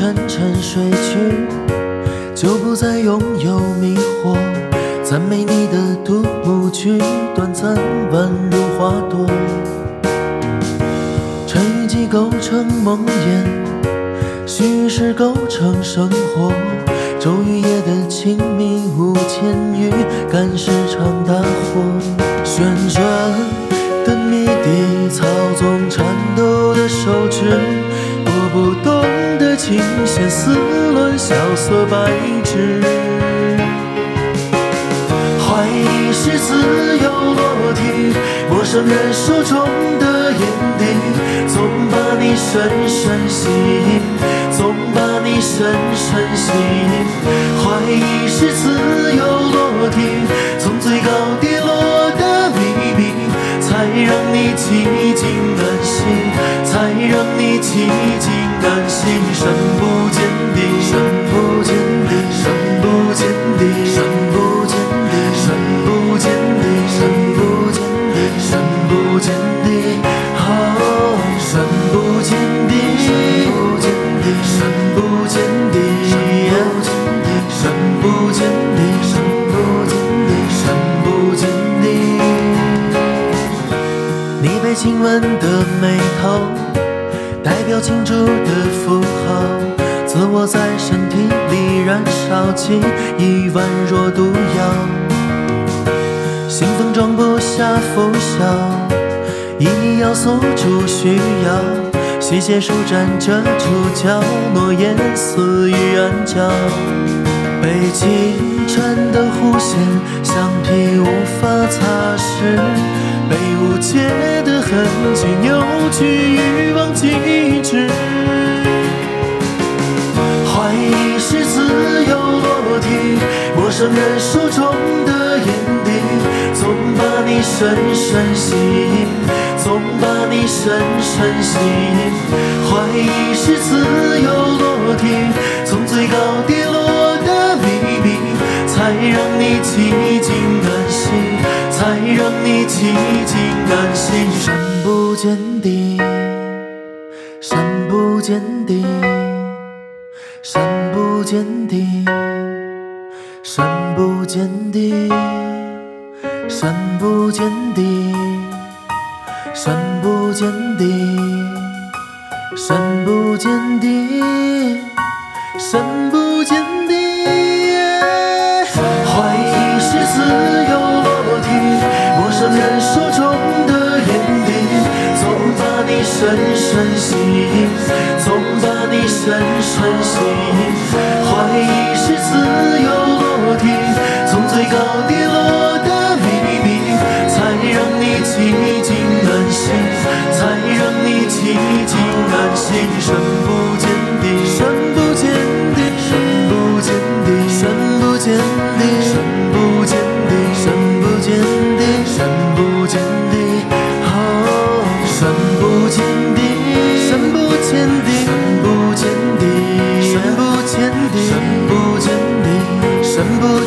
沉沉睡去就不再拥有迷惑。赞美你的独舞曲，短暂宛如花朵。成语既构成梦魇，虚实构成生活。昼与夜的亲密无间语，感是场大火。旋转的谜底，操纵颤抖的手指，拨不动的琴弦，丝乱萧瑟白纸。怀疑是自由落体，陌生人手中的眼底，总把你深深吸引，总把你深深吸引。怀疑是自由落体，从最高跌落的秘密，才让你寂静安息，才让你寂静安息。深不见底，深不见底，深不见底，深不见底，深不见底，深不见底，深不见底，哦，深不见底，深不见底，深不见底，深不见底，深不见底，深不见底。你被亲吻的眉头，代表庆祝的符号，自我在身体里燃烧起一碗若毒药，兴奋装不下拂晓，一要锁住需要，细节舒展着触角，诺言似于暗角。被清晨的弧线，橡皮无法擦拭，被误解的痕迹扭曲欲望机制。怀疑是自由落体，陌生人手中的眼底，总把你深深吸引，总把你深深吸引。怀疑是自由落体，从最高跌落的秘密，才让你寂静，爱让你寂静安息。深不见底，深不见底。深不见底，深不见底，深不见底，深不见底，深不见底，深不见深深吸引，总把你深深吸引。怀 전부